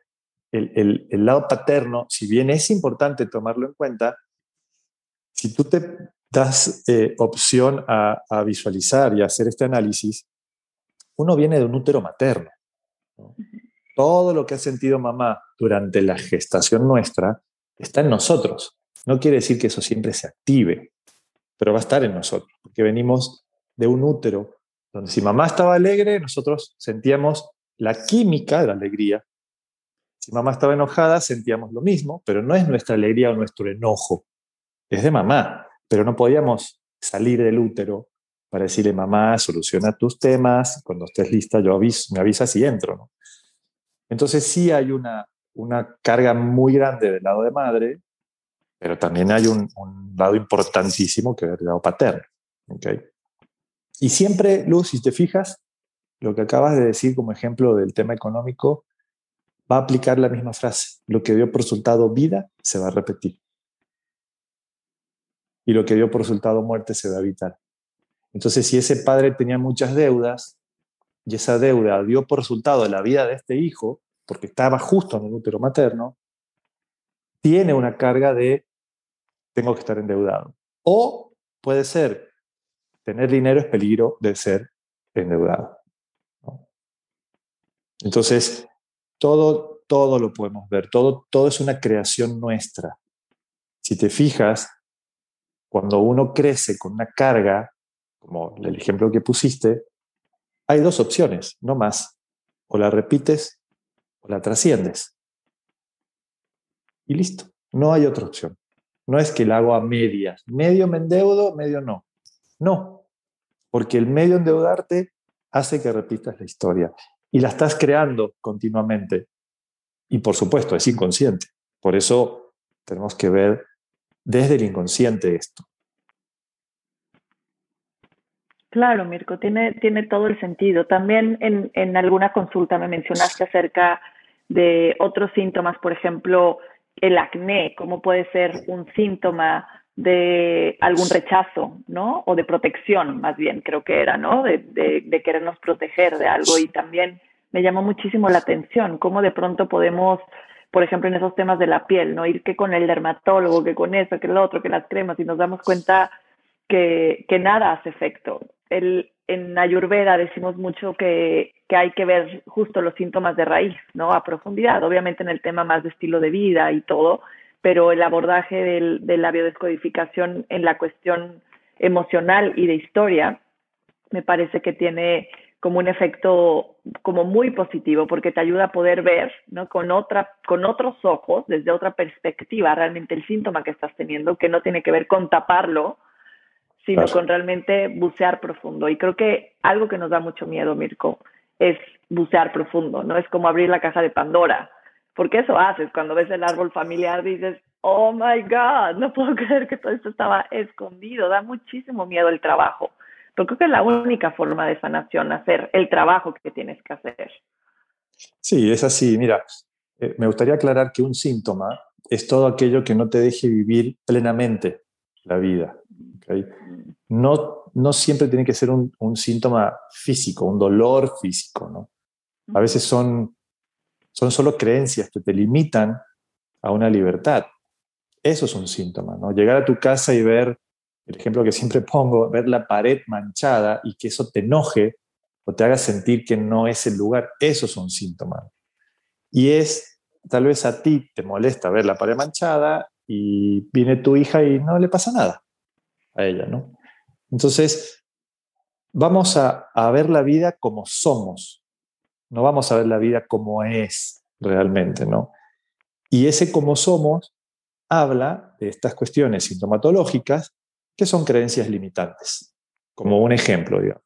el, el, lado paterno, si bien es importante tomarlo en cuenta, si tú te das eh, opción a, a, visualizar y a hacer este análisis, uno viene de un útero materno. Todo lo que ha sentido mamá durante la gestación nuestra está en nosotros. No quiere decir que eso siempre se active, pero va a estar en nosotros, porque venimos de un útero donde si mamá estaba alegre, nosotros sentíamos la química de la alegría. Si mamá estaba enojada, sentíamos lo mismo, pero no es nuestra alegría o nuestro enojo, es de mamá, pero no podíamos salir del útero para decirle, mamá, soluciona tus temas, cuando estés lista yo aviso, me avisas y entro. ¿no? Entonces sí hay una, una carga muy grande del lado de madre, pero también hay un, lado importantísimo que es el lado paterno. ¿Okay? Y siempre, Luz, si te fijas, lo que acabas de decir como ejemplo del tema económico, va a aplicar la misma frase. Lo que dio por resultado vida se va a repetir. Y lo que dio por resultado muerte se va a evitar. Entonces, si ese padre tenía muchas deudas y esa deuda dio por resultado la vida de este hijo, porque estaba justo en el útero materno, tiene una carga de tengo que estar endeudado. O puede ser, tener dinero es peligro de ser endeudado. Entonces, todo, todo lo podemos ver, todo, todo es una creación nuestra. Si te fijas, cuando uno crece con una carga, como el ejemplo que pusiste, hay dos opciones, no más. O la repites o la trasciendes. Y listo, no hay otra opción. No es que la hago a medias. Medio me endeudo, medio no. No, porque el medio endeudarte hace que repitas la historia y la estás creando continuamente. Y por supuesto, es inconsciente. Por eso tenemos que ver desde el inconsciente esto. Claro, Mirko, tiene, tiene todo el sentido. También en, en alguna consulta me mencionaste acerca de otros síntomas, por ejemplo, el acné, cómo puede ser un síntoma de algún rechazo, ¿no? O de protección, más bien, creo que era, ¿no? De, de, querernos proteger de algo. Y también me llamó muchísimo la atención cómo de pronto podemos, por ejemplo, en esos temas de la piel, ¿no? Ir que con el dermatólogo, que con eso, que lo otro, que las cremas, y nos damos cuenta que, que nada hace efecto. El, en Ayurveda decimos mucho que, que, hay que ver justo los síntomas de raíz, ¿no? A profundidad, obviamente en el tema más de estilo de vida y todo, pero el abordaje del, de la biodescodificación en la cuestión emocional y de historia me parece que tiene como un efecto como muy positivo porque te ayuda a poder ver ¿no? con otra con otros ojos desde otra perspectiva realmente el síntoma que estás teniendo que no tiene que ver con taparlo sino con realmente bucear profundo. Y creo que algo que nos da mucho miedo, Mirko, es bucear profundo, ¿no? Es como abrir la caja de Pandora, porque eso haces, cuando ves el árbol familiar dices, oh my God, no puedo creer que todo esto estaba escondido, da muchísimo miedo el trabajo. Pero creo que es la única forma de sanación, hacer el trabajo que tienes que hacer. Sí, es así. Mira, eh, me gustaría aclarar que un síntoma es todo aquello que no te deje vivir plenamente la vida. No, no siempre tiene que ser un, síntoma físico, un dolor físico, ¿no? A veces son, son solo creencias que te limitan a una libertad. Eso es un síntoma, ¿no? Llegar a tu casa y ver, el ejemplo que siempre pongo, ver la pared manchada y que eso te enoje o te haga sentir que no es el lugar, eso es un síntoma. Y es, tal vez a ti te molesta ver la pared manchada y viene tu hija y no le pasa nada a ella, ¿no? Entonces, vamos a, ver la vida como somos, no vamos a ver la vida como es realmente, ¿no? Y ese como somos habla de estas cuestiones sintomatológicas que son creencias limitantes, como un ejemplo, digamos.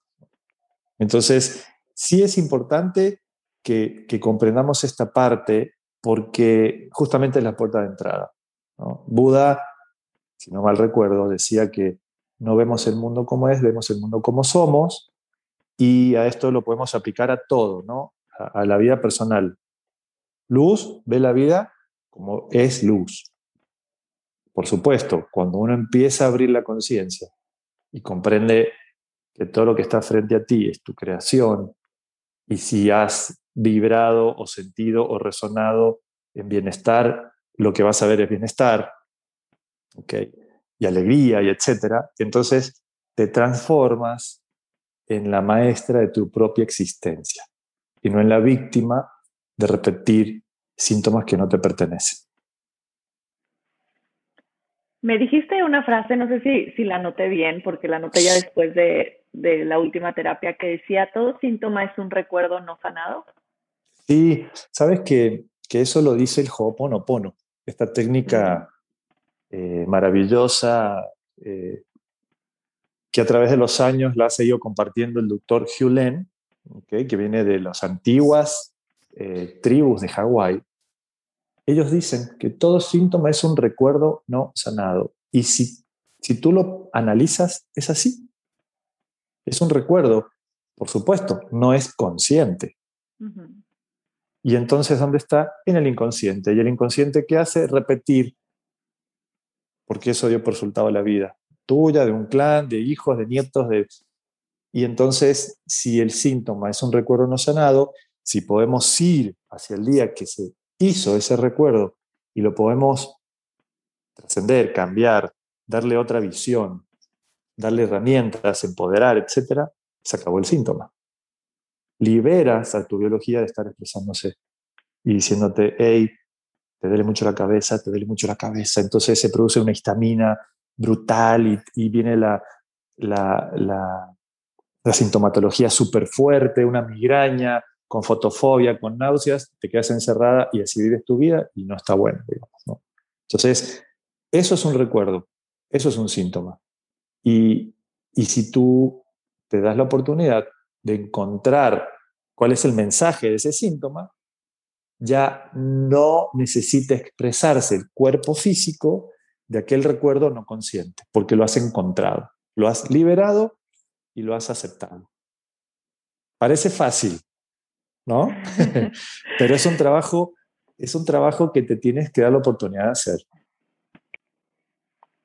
Entonces, sí es importante que, comprendamos esta parte porque justamente es la puerta de entrada. Buda, si no mal recuerdo, decía que no vemos el mundo como es, vemos el mundo como somos, y a esto lo podemos aplicar a todo, ¿no? A, la vida personal. Luz ve la vida como es luz. Por supuesto, cuando uno empieza a abrir la conciencia y comprende que todo lo que está frente a ti es tu creación, y si has vibrado o sentido o resonado en bienestar, lo que vas a ver es bienestar, ¿ok? Y alegría y etcétera. Entonces te transformas en la maestra de tu propia existencia y no en la víctima de repetir síntomas que no te pertenecen. Me dijiste una frase, no sé si, si la noté bien, porque la noté ya después de, de la última terapia, que decía, todo síntoma es un recuerdo no sanado. Sí, sabes que, que eso lo dice el Ho'oponopono, esta técnica eh, maravillosa eh, que a través de los años la ha seguido compartiendo el doctor Hugh Len, que viene de las antiguas eh, tribus de Hawái. Ellos dicen que todo síntoma es un recuerdo no sanado. Y si, si tú lo analizas, es así. Es un recuerdo, por supuesto, no es consciente. Y entonces, ¿dónde está? En el inconsciente. ¿Y el inconsciente qué hace? Repetir, porque eso dio por resultado la vida tuya, de un clan, de hijos, de nietos, de... Y entonces, si el síntoma es un recuerdo no sanado, si podemos ir hacia el día que se hizo ese recuerdo y lo podemos trascender, cambiar, darle otra visión, darle herramientas, empoderar, etc., se acabó el síntoma. Liberas a tu biología de estar expresándose y diciéndote, hey, te duele mucho la cabeza, te duele mucho la cabeza. Entonces se produce una histamina brutal y, viene la, la, sintomatología súper fuerte, una migraña, con fotofobia, con náuseas, te quedas encerrada y así vives tu vida y no está bueno, digamos. Entonces, eso es un recuerdo, eso es un síntoma. Y, y si tú te das la oportunidad de encontrar cuál es el mensaje de ese síntoma, ya no necesita expresarse el cuerpo físico de aquel recuerdo no consciente, porque lo has encontrado, lo has liberado y lo has aceptado. Parece fácil, ¿no? Pero es un trabajo, es un trabajo que te tienes que dar la oportunidad de hacer.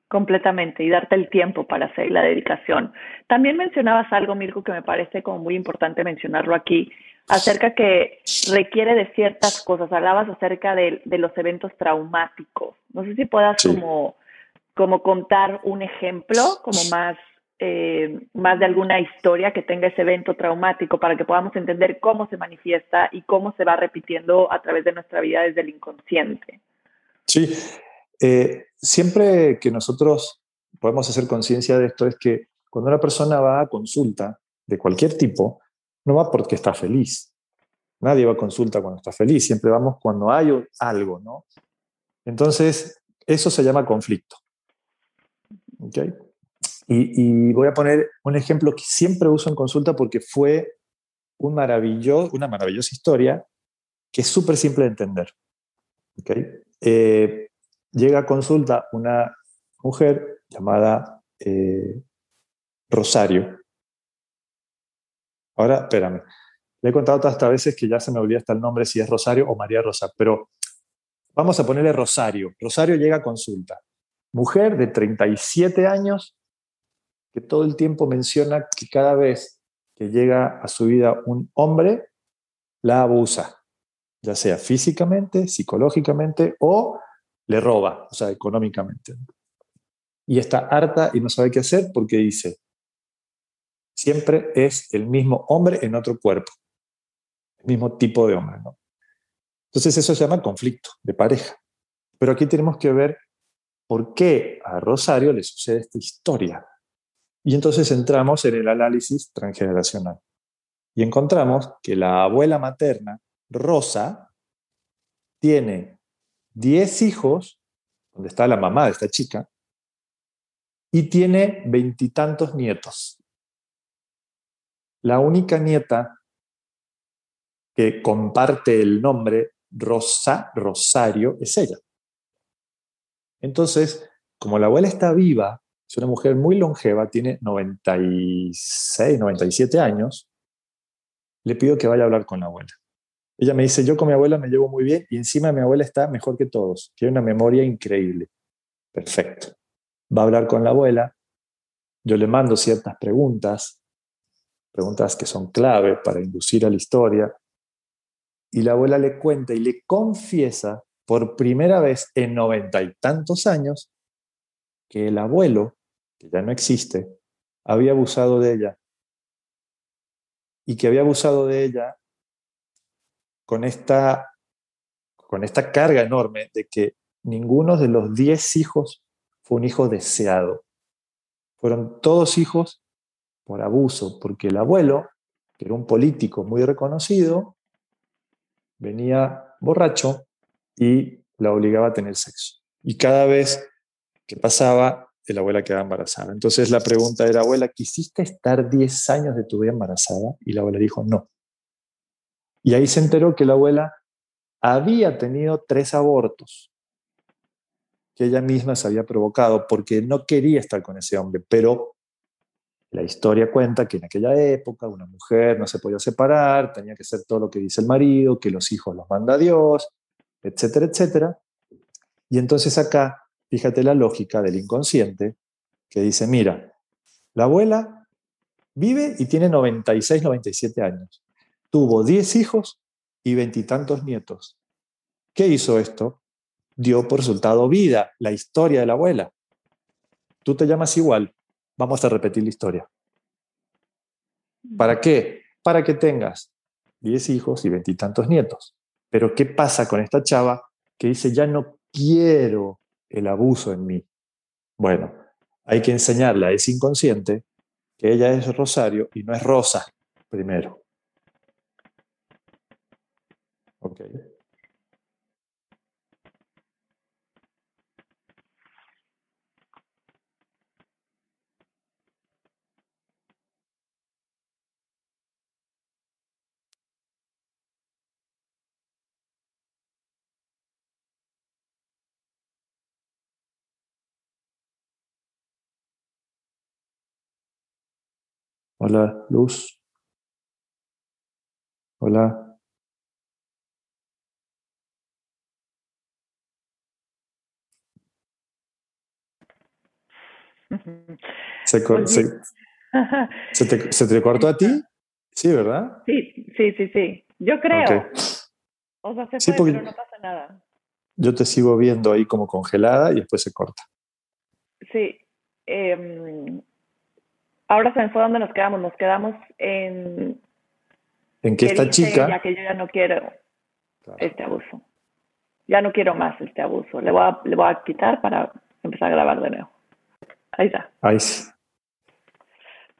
Completamente, y darte el tiempo para hacer la dedicación. También mencionabas algo, Mirko, que me parece como muy importante mencionarlo aquí, acerca que requiere de ciertas cosas. Hablabas acerca de, los eventos traumáticos. No sé si puedas como, como contar un ejemplo, como más, eh, más de alguna historia que tenga ese evento traumático para que podamos entender cómo se manifiesta y cómo se va repitiendo a través de nuestra vida desde el inconsciente. Sí, eh, siempre que nosotros podemos hacer conciencia de esto es que cuando una persona va a consulta de cualquier tipo, no va porque está feliz. Nadie va a consulta cuando está feliz, siempre vamos cuando hay algo, ¿no? Entonces, eso se llama conflicto. ¿Okay? Y, voy a poner un ejemplo que siempre uso en consulta porque fue un maravilloso, una maravillosa historia que es súper simple de entender. ¿Okay? Eh, llega a consulta una mujer llamada eh, Rosario. Ahora, espérame. Le he contado tantas veces que ya se me olvida hasta el nombre si es Rosario o María Rosa, pero vamos a ponerle Rosario. Rosario llega a consulta. Mujer de 37 años que todo el tiempo menciona que cada vez que llega a su vida un hombre, la abusa, ya sea físicamente, psicológicamente o le roba, o sea, económicamente. Y está harta y no sabe qué hacer porque dice, siempre es el mismo hombre en otro cuerpo el mismo tipo de hombre. Entonces eso se llama conflicto de pareja. Pero aquí tenemos que ver por qué a Rosario le sucede esta historia. Y entonces entramos en el análisis transgeneracional. Y encontramos que la abuela materna, Rosa, tiene 10 hijos, donde está la mamá de esta chica, y tiene veintitantos nietos. La única nieta que comparte el nombre Rosa, Rosario, es ella. Entonces, como la abuela está viva es una mujer muy longeva, tiene 96, 97 años, le pido que vaya a hablar con la abuela. Ella me dice, yo con mi abuela me llevo muy bien y encima mi abuela está mejor que todos, tiene una memoria increíble. Perfecto. Va a hablar con la abuela, yo le mando ciertas preguntas, preguntas que son clave para inducir a la historia, y la abuela le cuenta y le confiesa por primera vez en noventa y tantos años que el abuelo, que ya no existe, había abusado de ella y que había abusado de ella con esta, con esta carga enorme de que ninguno de los diez hijos fue un hijo deseado. Fueron todos hijos por abuso, porque el abuelo, que era un político muy reconocido, venía borracho y la obligaba a tener sexo. Y cada vez que pasaba, la abuela quedaba embarazada. Entonces la pregunta era, abuela, ¿quisiste estar 10 años de tu vida embarazada? Y la abuela dijo, no. Y ahí se enteró que la abuela había tenido tres abortos que ella misma se había provocado porque no quería estar con ese hombre, pero la historia cuenta que en aquella época una mujer no se podía separar, tenía que hacer todo lo que dice el marido, que los hijos los manda Dios, etcétera, etcétera. Y entonces acá, fíjate la lógica del inconsciente, que dice, mira, la abuela vive y tiene 96, 97 años. Tuvo 10 hijos y veintitantos nietos. ¿Qué hizo esto? Dio por resultado vida, la historia de la abuela. Tú te llamas igual, vamos a repetir la historia. ¿Para qué? Para que tengas 10 hijos y veintitantos nietos. Pero ¿qué pasa con esta chava que dice, ya no quiero el abuso en mí? Bueno, hay que enseñarle a ese inconsciente que ella es Rosario y no es Rosa primero. ¿Ok? Hola, Luz. Hola. ¿Se, te, cortó a ti? Sí, ¿verdad? Sí, sí, sí, sí. Yo creo. O sea, se pero no pasa nada. Yo te sigo viendo ahí como congelada y después se corta. Sí. Eh, ahora se me fue donde nos quedamos. Nos quedamos en. En que esta chica. Ya que yo ya no quiero este abuso. Ya no quiero más este abuso. Le voy, a, le voy a quitar para empezar a grabar de nuevo. Ahí está. Ahí.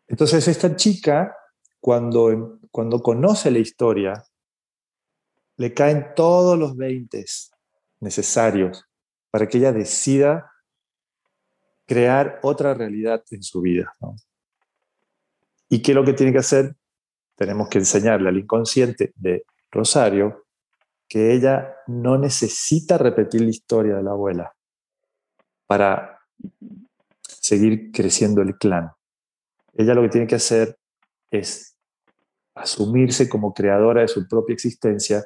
Entonces, esta chica, cuando, cuando conoce la historia, le caen todos los veintes necesarios para que ella decida crear otra realidad en su vida. ¿no? ¿Y qué es lo que tiene que hacer? Tenemos que enseñarle al inconsciente de Rosario que ella no necesita repetir la historia de la abuela para seguir creciendo el clan. Ella lo que tiene que hacer es asumirse como creadora de su propia existencia,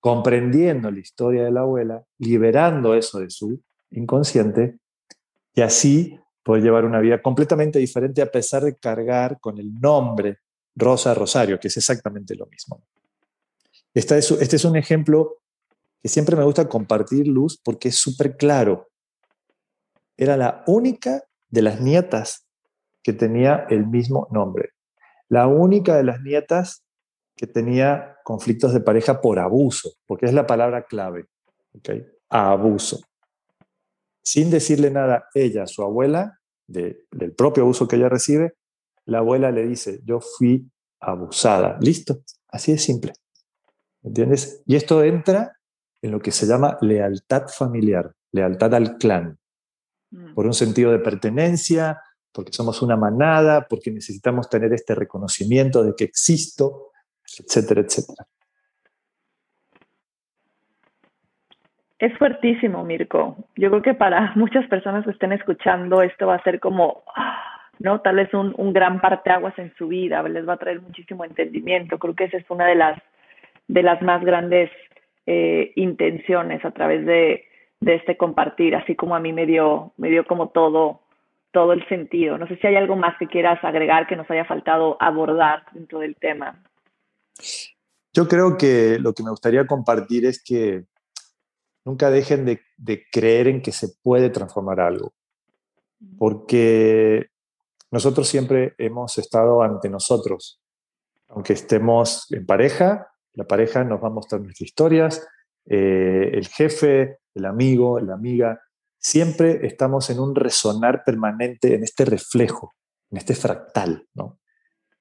comprendiendo la historia de la abuela, liberando eso de su inconsciente y así puede llevar una vida completamente diferente a pesar de cargar con el nombre Rosa Rosario, que es exactamente lo mismo. Este es, este es un ejemplo que siempre me gusta compartir, Luz, porque es súper claro. Era la única de las nietas que tenía el mismo nombre. La única de las nietas que tenía conflictos de pareja por abuso, porque es la palabra clave. ¿okay? abuso sin decirle nada, ella, su abuela, del propio abuso que ella recibe, la abuela le dice, yo fui abusada. Listo, así de simple. ¿Entiendes? Y esto entra en lo que se llama lealtad familiar, lealtad al clan, mm. por un sentido de pertenencia, porque somos una manada, porque necesitamos tener este reconocimiento de que existo, etcétera, etcétera. Es fuertísimo, Mirko. Yo creo que para muchas personas que estén escuchando esto va a ser como, ¿no? Tal vez un, un gran parteaguas en su vida, les va a traer muchísimo entendimiento. Creo que esa es una de las, de las más grandes eh, intenciones a través de, de este compartir, así como a mí me dio, me dio como todo, todo el sentido. No sé si hay algo más que quieras agregar que nos haya faltado abordar dentro del tema. Yo creo que lo que me gustaría compartir es que nunca dejen de, creer en que se puede transformar algo, porque nosotros siempre hemos estado ante nosotros, aunque estemos en pareja, la pareja nos va a mostrar nuestras historias, eh, el jefe, el amigo, la amiga, siempre estamos en un resonar permanente, en este reflejo, en este fractal, ¿no?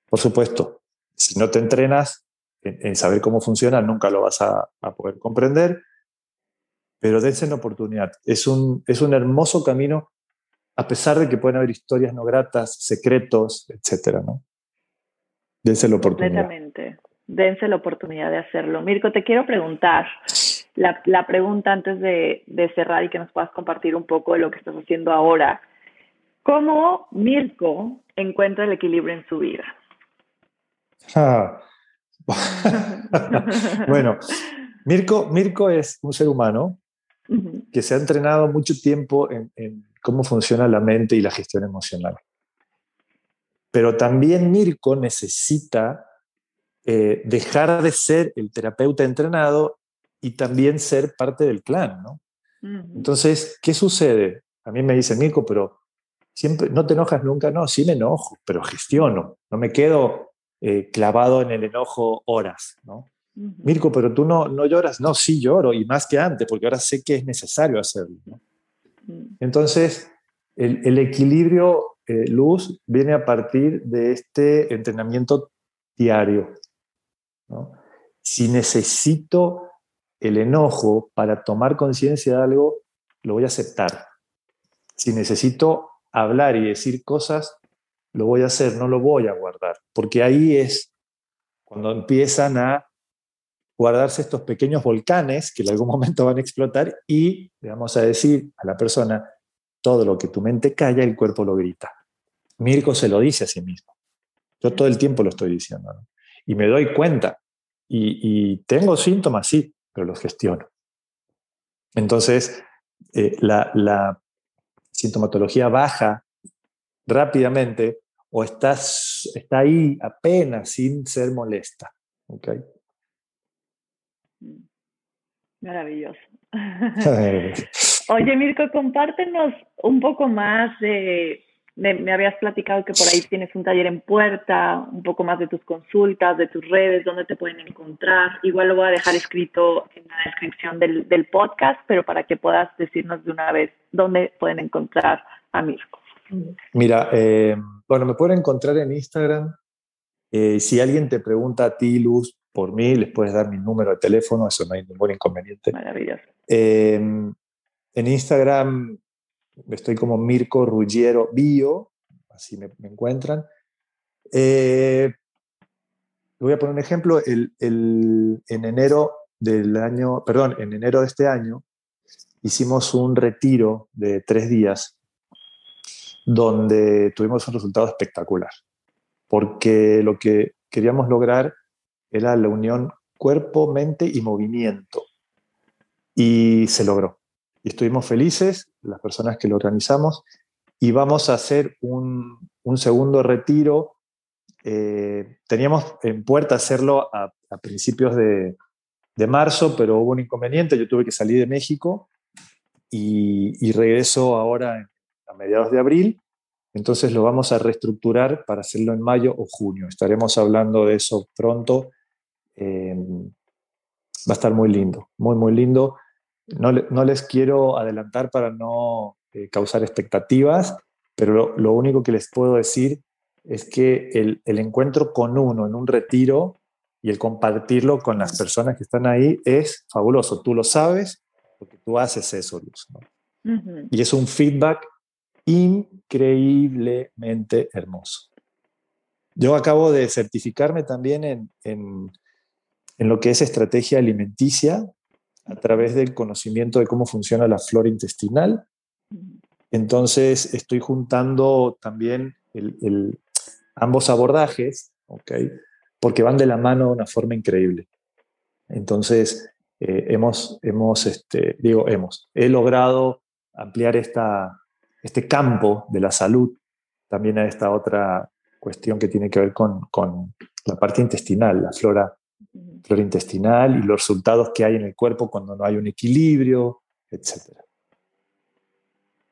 Por supuesto, si no te entrenas en, saber cómo funciona, nunca lo vas a, a poder comprender, pero dense una oportunidad. Es un, es un hermoso camino, a pesar de que pueden haber historias no gratas, secretos, etcétera, ¿no? Dense la oportunidad. Completamente. Dense la oportunidad de hacerlo. Mirko, te quiero preguntar, la, la pregunta antes de, de, cerrar y que nos puedas compartir un poco de lo que estás haciendo ahora. ¿Cómo Mirko encuentra el equilibrio en su vida? Ah. bueno, Mirko, Mirko es un ser humano que se ha entrenado mucho tiempo en, cómo funciona la mente y la gestión emocional. Pero también Mirko necesita eh, dejar de ser el terapeuta entrenado y también ser parte del clan, ¿no? Entonces, ¿qué sucede? A mí me dice Mirko, pero siempre, ¿no te enojas nunca? No, sí me enojo, pero gestiono, no me quedo eh, clavado en el enojo horas, ¿no? Mirko, pero tú no, no lloras. No, sí lloro y más que antes, porque ahora sé que es necesario hacerlo. Mm. Entonces, el, equilibrio eh, luz viene a partir de este entrenamiento diario. Si necesito el enojo para tomar conciencia de algo, lo voy a aceptar. Si necesito hablar y decir cosas, lo voy a hacer, no lo voy a guardar, porque ahí es cuando empiezan a guardarse estos pequeños volcanes que en algún momento van a explotar y le vamos a decir a la persona, todo lo que tu mente calla, el cuerpo lo grita. Mirko se lo dice a sí mismo. Yo todo el tiempo lo estoy diciendo. Y me doy cuenta. Y, tengo síntomas, sí, pero los gestiono. Entonces, eh, la, la, sintomatología baja rápidamente o está, ahí apenas sin ser molesta. ¿okay? Maravilloso. Oye, Mirko, compártenos un poco más de, me, habías platicado que por ahí tienes un taller en puerta, un poco más de tus consultas, de tus redes, dónde te pueden encontrar. Igual lo voy a dejar escrito en la descripción del, del podcast, pero para que puedas decirnos de una vez dónde pueden encontrar a Mirko. Mira, eh, bueno, me pueden encontrar en Instagram. Eh, si alguien te pregunta a ti, Luz, por mí, les puedes dar mi número de teléfono, eso no hay ningún inconveniente. Maravilloso. Em, en Instagram estoy como Mirko Ruggiero Bio, así me, encuentran. Eh, voy a poner un ejemplo. El, el, en enero del año, perdón, en enero de este año, hicimos un retiro de tres días donde tuvimos un resultado espectacular, porque lo que queríamos lograr era la unión cuerpo, mente y movimiento. Y se logró. Y estuvimos felices, las personas que lo organizamos, y vamos a hacer un, segundo retiro. Eh, teníamos en puerta hacerlo a, principios de, marzo, pero hubo un inconveniente, yo tuve que salir de México y, y regreso ahora a mediados de abril entonces lo vamos a reestructurar para hacerlo en mayo o junio. Estaremos hablando de eso pronto eh, va a estar muy lindo, muy, muy lindo. No, no les quiero adelantar para no eh, causar expectativas, pero lo, único que les puedo decir es que el, el, encuentro con uno en un retiro y el compartirlo con las personas que están ahí es fabuloso. Tú lo sabes porque tú haces eso, Luz. Y es un feedback increíblemente hermoso. Yo acabo de certificarme también en, en, en lo que es estrategia alimenticia a través del conocimiento de cómo funciona la flora intestinal. Entonces, estoy juntando también ambos abordajes, porque van de la mano de una forma increíble. Entonces, eh, hemos, hemos este, digo, hemos, he logrado ampliar esta, este campo de la salud también a esta otra cuestión que tiene que ver con, con la parte intestinal, la flora, flora intestinal y los resultados que hay en el cuerpo cuando no hay un equilibrio, etc.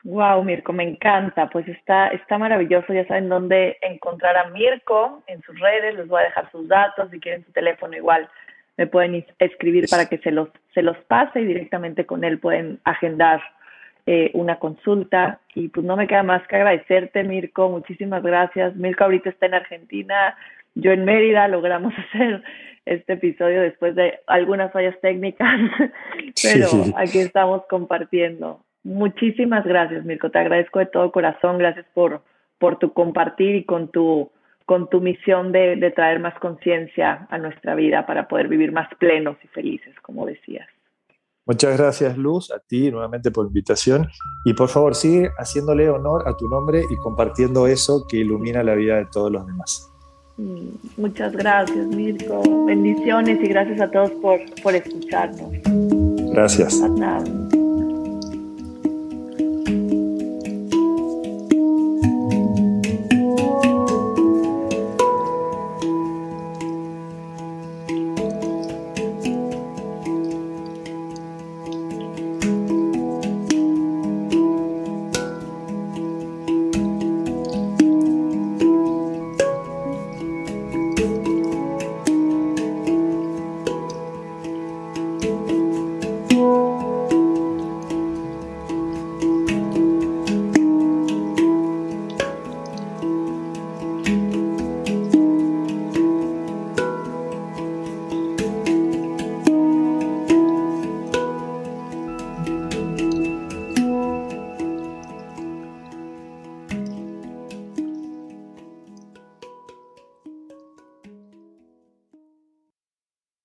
Wow, Mirko, me encanta. Pues está, está maravilloso. Ya saben dónde encontrar a Mirko en sus redes. Les voy a dejar sus datos. Si quieren su teléfono, igual me pueden escribir para que se los, se los pase y directamente con él pueden agendar eh, una consulta. Y pues no me queda más que agradecerte, Mirko. Muchísimas gracias. Mirko ahorita está en Argentina, yo en Mérida. Logramos hacer este episodio después de algunas fallas técnicas, pero aquí estamos compartiendo. Muchísimas gracias, Mirko. Te agradezco de todo corazón. Gracias por, por tu compartir y con tu con tu misión de, traer más conciencia a nuestra vida para poder vivir más plenos y felices, como decías. Muchas gracias, Luz, a ti nuevamente por la invitación. Y por favor, sigue haciéndole honor a tu nombre y compartiendo eso que ilumina la vida de todos los demás. Mm, muchas gracias, Mirko. Bendiciones y gracias a todos por, por escucharnos. Gracias. Nada.